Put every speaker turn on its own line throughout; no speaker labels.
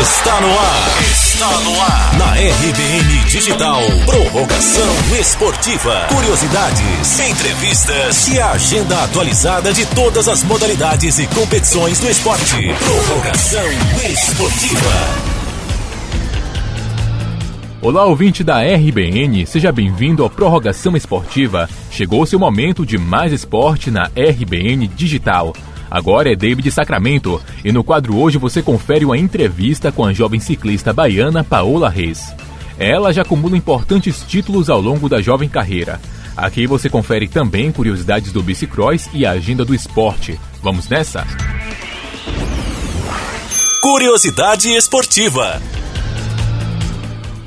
Está no ar. Está no ar. Na RBN Digital. Prorrogação esportiva. Curiosidades, entrevistas e a agenda atualizada de todas as modalidades e competições do esporte. Prorrogação esportiva.
Olá, ouvinte da RBN, seja bem-vindo à Prorrogação Esportiva. Chegou-se o momento de mais esporte na RBN Digital. Agora é David Sacramento e no quadro hoje você confere uma entrevista com a jovem ciclista baiana Paola Reis. Ela já acumula importantes títulos ao longo da jovem carreira. Aqui você confere também curiosidades do bicicross e a agenda do esporte. Vamos nessa?
Curiosidade esportiva.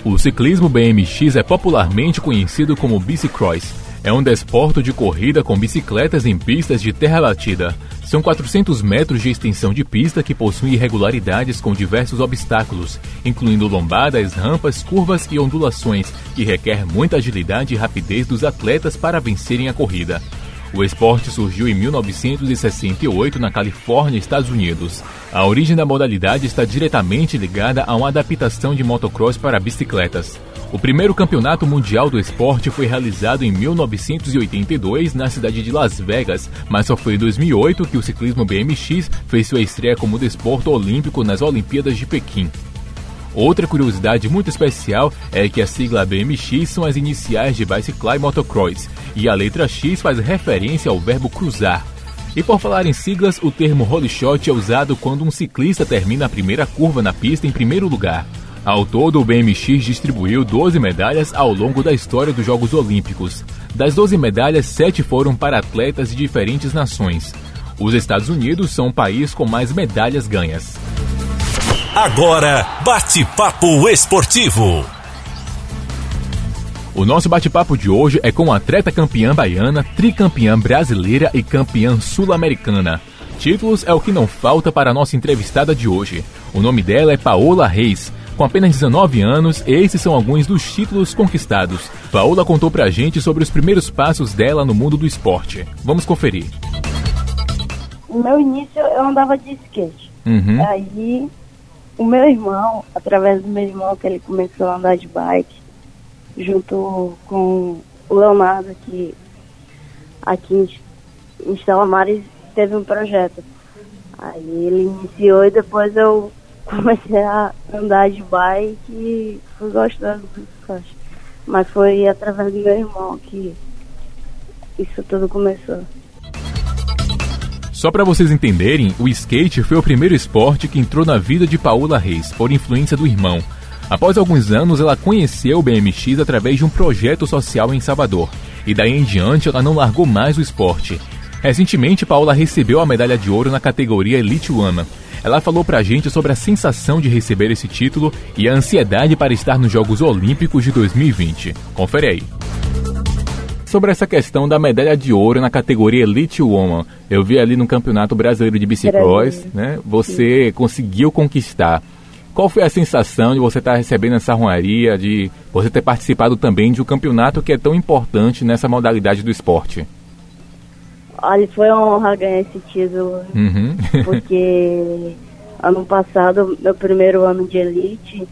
O ciclismo BMX é popularmente conhecido como bicicross. É um desporto de corrida com bicicletas em pistas de terra batida. São 400 metros de extensão de pista que possui irregularidades com diversos obstáculos, incluindo lombadas, rampas, curvas e ondulações, que requer muita agilidade e rapidez dos atletas para vencerem a corrida. O esporte surgiu em 1968 na Califórnia, Estados Unidos. A origem da modalidade está diretamente ligada a uma adaptação de motocross para bicicletas. O primeiro campeonato mundial do esporte foi realizado em 1982 na cidade de Las Vegas, mas só foi em 2008 que o ciclismo BMX fez sua estreia como desporto olímpico nas Olimpíadas de Pequim. Outra curiosidade muito especial é que a sigla BMX são as iniciais de Bicycle Motocross e a letra X faz referência ao verbo cruzar. E por falar em siglas, o termo holy shot é usado quando um ciclista termina a primeira curva na pista em primeiro lugar. Ao todo, o BMX distribuiu 12 medalhas ao longo da história dos Jogos Olímpicos. Das 12 medalhas, 7 foram para atletas de diferentes nações. Os Estados Unidos são o país com mais medalhas ganhas.
Agora, bate-papo esportivo.
O nosso bate-papo de hoje é com a atleta campeã baiana, tricampeã brasileira e campeã sul-americana. Títulos é o que não falta para a nossa entrevistada de hoje. O nome dela é Paola Reis. Com apenas 19 anos, esses são alguns dos títulos conquistados. Paola contou pra gente sobre os primeiros passos dela no mundo do esporte. Vamos conferir.
No meu início eu andava de skate.
Uhum.
Aí o meu irmão, através do meu irmão, que ele começou a andar de bike, junto com o Leonardo, que aqui em, em Salamares teve um projeto. Aí ele iniciou e depois eu comecei a andar de bike e fui gostando do esporte. Mas foi através do meu irmão que isso tudo começou.
Só para vocês entenderem, o skate foi o primeiro esporte que entrou na vida de Paola Reis, por influência do irmão. Após alguns anos, ela conheceu o BMX através de um projeto social em Salvador, e daí em diante ela não largou mais o esporte. Recentemente, Paola recebeu a medalha de ouro na categoria Elite One. Ela falou pra gente sobre a sensação de receber esse título e a ansiedade para estar nos Jogos Olímpicos de 2020. Confere aí sobre essa questão da medalha de ouro na categoria Elite Woman. Eu vi ali no Campeonato Brasileiro de Bicicross, né? Você Sim. conseguiu conquistar. Qual foi a sensação de você estar recebendo essa honraria, de você ter participado também de um campeonato que é tão importante nessa modalidade do esporte?
Olha, foi uma honra ganhar esse título,
uhum.
porque ano passado, meu primeiro ano de elite,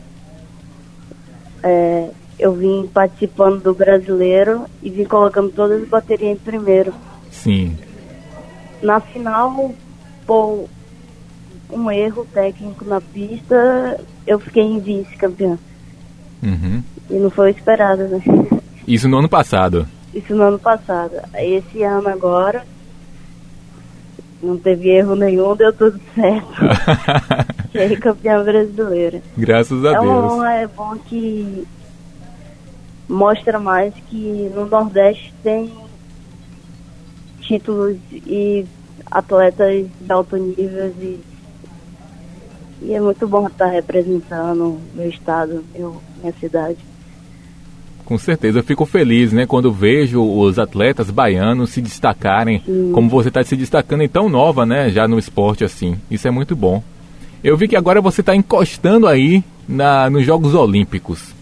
é, eu vim participando do brasileiro e vim colocando todas as baterias em primeiro.
Sim.
Na final, por um erro técnico na pista, eu fiquei em vice-campeã.
Uhum.
E não foi esperado, né?
Isso no ano passado?
Isso no ano passado. Esse ano agora, não teve erro nenhum, deu tudo certo. Cheguei campeã brasileira.
Graças a
é
Deus.
Uma, é bom que mostra mais que no Nordeste tem títulos e atletas de alto nível e, e é muito bom estar representando meu estado, meu, minha cidade.
Com certeza, eu fico feliz, né, quando vejo os atletas baianos se destacarem, Sim. como você está se destacando em tão nova, né, já no esporte assim. Isso é muito bom. Eu vi que agora você está encostando aí na, nos Jogos Olímpicos.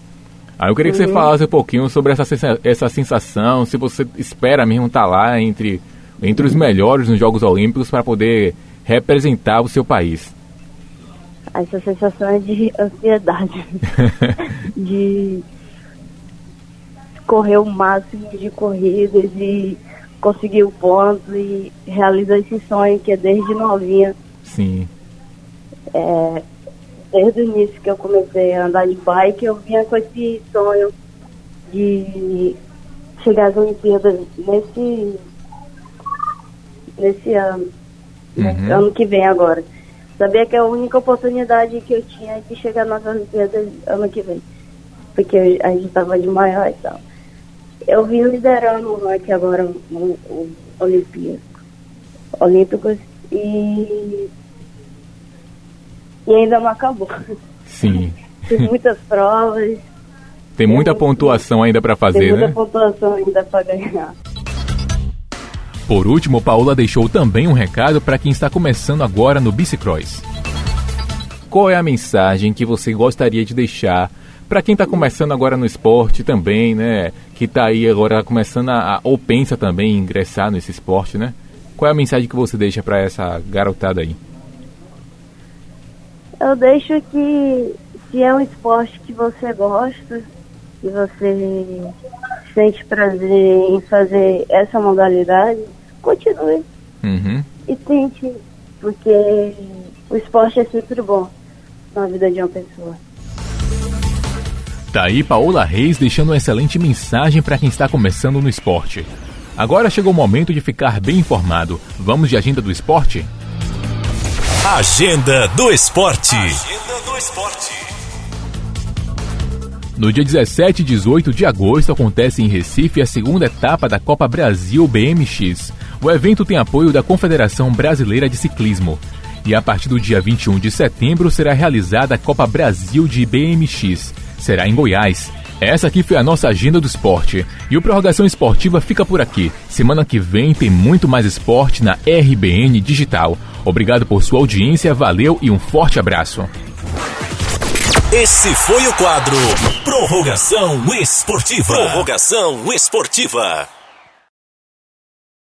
Aí eu queria que você uhum. falasse um pouquinho sobre essa, essa sensação, se você espera mesmo estar tá lá entre, entre os melhores nos Jogos Olímpicos para poder representar o seu país.
essa sensação de ansiedade, de correr o máximo de corridas e conseguir o ponto e realizar esse sonho que é desde novinha.
Sim.
É, desde o início que eu comecei a andar de bike, eu vinha com esse sonho de chegar às Olimpíadas nesse, nesse ano, uhum. ano que vem agora. Sabia que a única oportunidade que eu tinha de chegar nas Olimpíadas ano que vem. Porque a gente estava de maior e tal. Eu vim liderando aqui agora o, o Olimpíaco, Olímpicos e, e ainda não acabou.
Sim.
Tem muitas provas.
Tem muita pontuação ainda para fazer,
tem muita
né?
pontuação ainda para ganhar.
Por último, Paula deixou também um recado para quem está começando agora no Bicicross. Qual é a mensagem que você gostaria de deixar para quem está começando agora no esporte também, né? Que está aí agora começando a, ou pensa também em ingressar nesse esporte, né? Qual é a mensagem que você deixa para essa garotada aí?
Eu deixo que se é um esporte que você gosta, que você sente prazer em fazer essa modalidade, continue.
Uhum.
E tente, porque o esporte é sempre bom na vida de uma pessoa.
Tá aí Paola Reis deixando uma excelente mensagem para quem está começando no esporte. Agora chegou o momento de ficar bem informado. Vamos de agenda do esporte?
Agenda do esporte. Agenda do esporte.
No dia 17 e 18 de agosto acontece em Recife a segunda etapa da Copa Brasil BMX. O evento tem apoio da Confederação Brasileira de Ciclismo. E a partir do dia 21 de setembro será realizada a Copa Brasil de BMX. Será em Goiás. Essa aqui foi a nossa agenda do esporte. E o Prorrogação Esportiva fica por aqui. Semana que vem tem muito mais esporte na RBN Digital. Obrigado por sua audiência, valeu e um forte abraço.
Esse foi o quadro Prorrogação Esportiva. Prorrogação Esportiva.